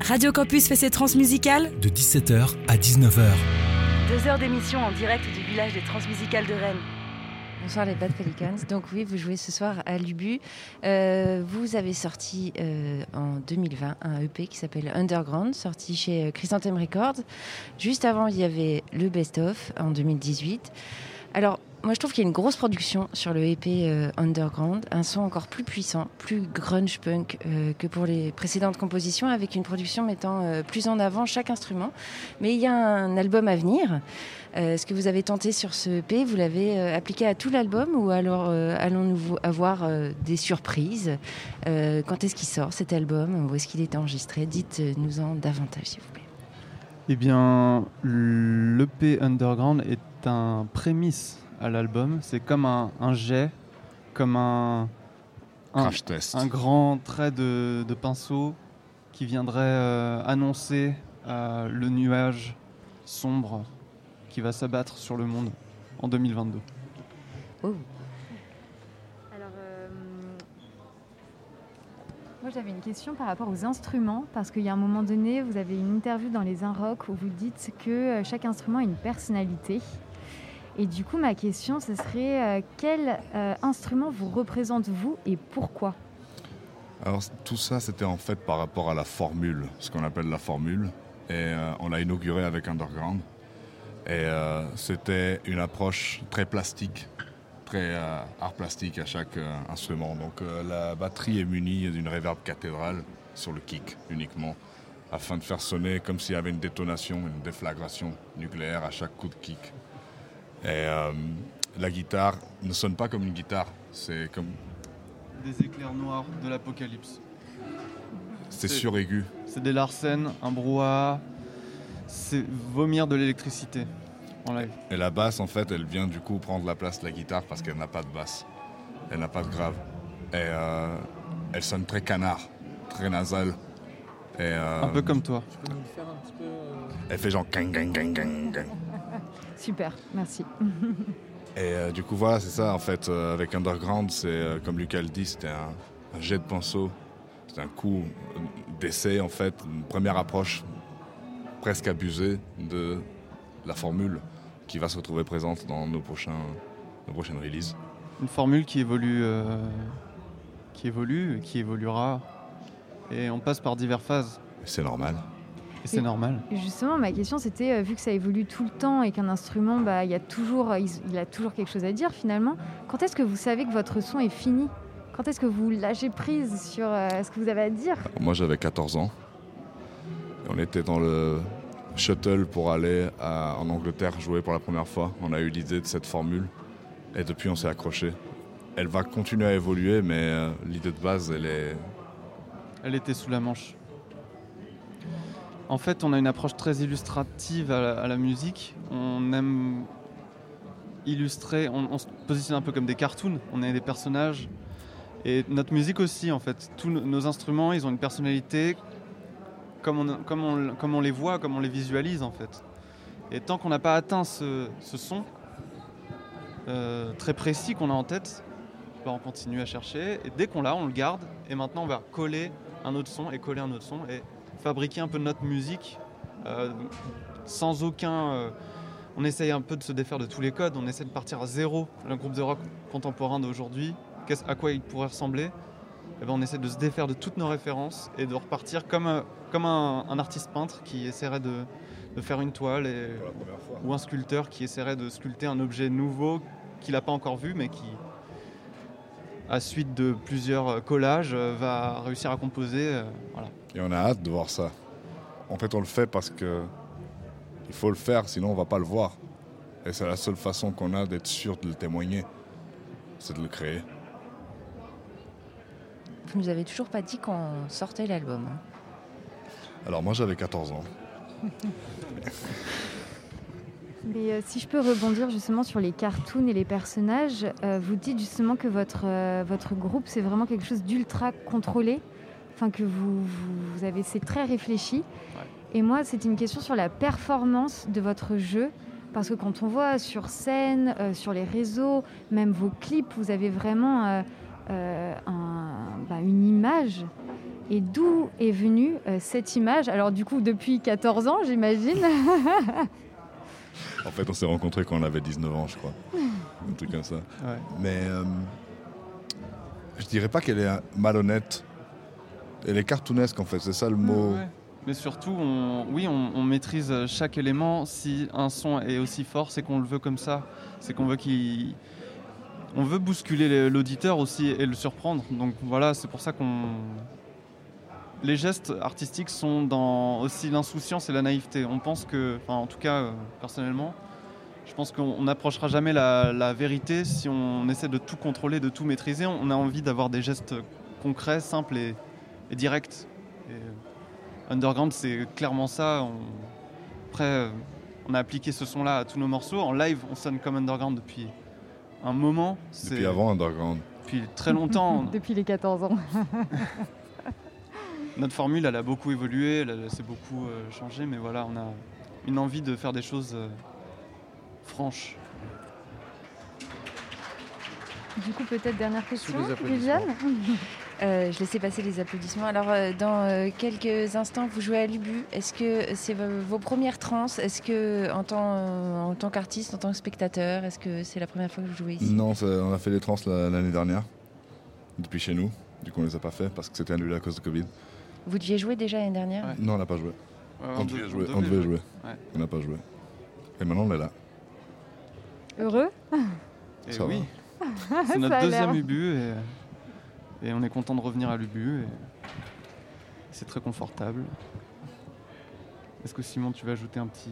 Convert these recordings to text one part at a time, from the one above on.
Radio Campus fait ses transmusicales de 17h à 19h. Deux heures d'émission en direct du village des transmusicales de Rennes. Bonsoir les Bad Pelicans. Donc oui, vous jouez ce soir à Lubu. Euh, vous avez sorti euh, en 2020 un EP qui s'appelle Underground, sorti chez Chrysanthème Records. Juste avant, il y avait le Best Of en 2018. Alors, moi, je trouve qu'il y a une grosse production sur le EP euh, Underground, un son encore plus puissant, plus grunge punk euh, que pour les précédentes compositions, avec une production mettant euh, plus en avant chaque instrument. Mais il y a un album à venir. ce que vous avez tenté sur ce EP, vous l'avez appliqué à tout l'album ou alors allons-nous avoir des surprises? Quand est-ce qu'il sort cet album? Où est-ce qu'il est enregistré? Dites-nous-en davantage, s'il vous plaît. Eh bien, l'EP Underground est un prémisse à l'album. C'est comme un, jet, comme un, un, un grand trait de, pinceau qui viendrait euh, annoncer euh, le nuage sombre qui va s'abattre sur le monde en 2022. Alors, euh, moi j'avais une question par rapport aux instruments, parce qu'il y a un moment donné, vous avez une interview dans les Un Rock où vous dites que chaque instrument a une personnalité. Et du coup, ma question, ce serait euh, quel euh, instrument vous représente vous et pourquoi? Alors tout ça, c'était en fait par rapport à la formule, ce qu'on appelle la formule. Et euh, on l'a inauguré avec Underground. Et c'était une approche très plastique, très art plastique à chaque instrument. Donc la batterie est munie d'une reverb cathédrale sur le kick uniquement, afin de faire sonner comme s'il y avait une détonation, une déflagration nucléaire à chaque coup de kick. Et euh, la guitare ne sonne pas comme une guitare, c'est comme... Des éclairs noirs de l'apocalypse. C'est suraigu. C'est des larcènes, un brouhaha, c'est vomir de l'électricité en live. Et la basse, en fait, elle vient du coup prendre la place de la guitare parce qu'elle n'a pas de basse. Elle n'a pas de grave. Et euh, elle sonne très canard, très nasale. Et, euh, un peu comme toi. Elle fait genre gang gang gang gang gang. Super, merci. Et euh, du coup, voilà, c'est ça, en fait, euh, avec Underground, c'est, euh, comme Lucas le dit, c'était un, jet de pinceau, c'était un coup d'essai, en fait, une première approche presque abusée de la formule qui va se retrouver présente dans nos, prochains, nos prochaines releases. Une formule qui évolue, qui évolue, qui évoluera, et on passe par diverses phases. C'est normal c'est normal. Justement, ma question c'était, euh, vu que ça évolue tout le temps et qu'un instrument, bah, il, y a toujours, il, a toujours quelque chose à dire finalement, quand est-ce que vous savez que votre son est fini? Quand est-ce que vous lâchez prise sur euh, ce que vous avez à dire? Moi j'avais 14 ans. On était dans le shuttle pour aller en Angleterre jouer pour la première fois. On a eu l'idée de cette formule et depuis on s'est accroché. Elle va continuer à évoluer, mais euh, l'idée de base, elle est... Elle était sous la manche. En fait, on a une approche très illustrative à la, musique. On aime illustrer, on, se positionne un peu comme des cartoons. On est des personnages. Et notre musique aussi, en fait. Tous nos instruments, ils ont une personnalité comme on, les voit, comme on les visualise, en fait. Et tant qu'on n'a pas atteint ce, son euh, très précis qu'on a en tête, bah, on continue à chercher. Et dès qu'on l'a, on le garde. Et maintenant, on va coller un autre son et coller un autre son. Et fabriquer un peu notre musique euh, sans aucun. Euh, on essaye un peu de se défaire de tous les codes, on essaie de partir à zéro. Le groupe de rock contemporain d'aujourd'hui, à quoi il pourrait ressembler? Eh ben, On essaie de se défaire de toutes nos références et de repartir comme, euh, comme un, artiste peintre qui essaierait de, faire une toile et, ou un sculpteur qui essaierait de sculpter un objet nouveau qu'il n'a pas encore vu mais qui, à suite de plusieurs collages, va réussir à composer. voilà. Et on a hâte de voir ça. En fait, on le fait parce que il faut le faire, sinon on va pas le voir. Et c'est la seule façon qu'on a d'être sûr de le témoigner, c'est de le créer. Vous nous avez toujours pas dit qu'on sortait l'album. Hein. Alors moi j'avais 14 ans. Mais euh, si je peux rebondir justement sur les cartoons et les personnages, euh, vous dites justement que votre, euh, votre groupe c'est vraiment quelque chose d'ultra contrôlé enfin que vous, vous, avez, c'est très réfléchi. Et moi, c'est une question sur la performance de votre jeu. Parce que quand on voit sur scène, sur les réseaux, même vos clips, vous avez vraiment bah, une image. Et d'où est venue euh, cette image? Alors du coup, depuis 14 ans, j'imagine. En fait, on s'est rencontrés quand on avait 19 ans, je crois. Un truc comme ça. Ouais. Mais euh, je dirais pas qu'elle est malhonnête. Elle est cartoonesque, en fait. C'est ça le mot. Ouais. Mais surtout, on, oui, on, on maîtrise chaque élément. Si un son est aussi fort, c'est qu'on le veut comme ça. C'est qu'on veut qu'il. On veut bousculer le- l'auditeur aussi et le surprendre. Donc voilà, c'est pour ça qu'on. Les gestes artistiques sont dans aussi l'insouciance et la naïveté. On pense que, enfin, en tout cas, euh, personnellement, je pense qu'on on n'approchera jamais la, la vérité si on essaie de tout contrôler, de tout maîtriser. On a envie d'avoir des gestes concrets, simples et, et directs. Et, euh, Underground, c'est clairement ça. On- Après, euh, on a appliqué ce son-là à tous nos morceaux. En live, on sonne comme Underground depuis un moment. Depuis avant Underground. Depuis très longtemps. depuis les 14 ans. Notre formule, elle a beaucoup évolué, elle, elle s'est beaucoup euh, changé, mais voilà, on a une envie de faire des choses euh, franches. Du coup, peut-être dernière question. Viviane Euh, je laissais passer les applaudissements. Alors, euh, dans euh, quelques instants, vous jouez à l'Ubu. Est-ce que c'est vos, premières trans Est-ce que, en tant, euh, en tant qu'artiste, en tant que spectateur, est-ce que c'est la première fois que vous jouez ici? Non, on a fait les trans la- l'année dernière. Depuis chez nous. Du coup, on les a pas fait parce que c'était annulé à cause de Covid. Vous deviez jouer déjà l'année dernière Ouais. Non, on n'a pas joué. On, devait jouer. On devait jouer. Ouais. On n'a pas joué. Et maintenant, on est là. Heureux Et Ça oui, c'est notre deuxième. Ubu et, et on est content de revenir à l'Ubu. C'est très confortable. Est-ce que Simon, tu veux ajouter un petit.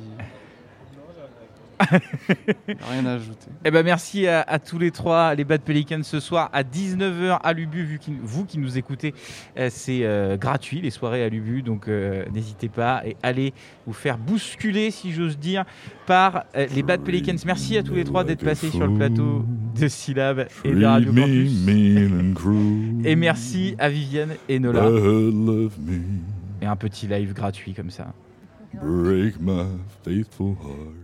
Rien à ajouter. Eh ben merci à, à tous les trois, les Bad Pelicans ce soir à 19h à Lubu. Vu qu'il- vous qui nous écoutez, euh, c'est euh, gratuit les soirées à Lubu, donc euh, n'hésitez pas et allez vous faire bousculer, si j'ose dire, par euh, les Bad Pelicans. Merci à tous les trois d'être passés sur le plateau de Syllab et de Radio Campus. Et merci à Viviane et Nola love me, et un petit live gratuit comme ça. break my faithful heart.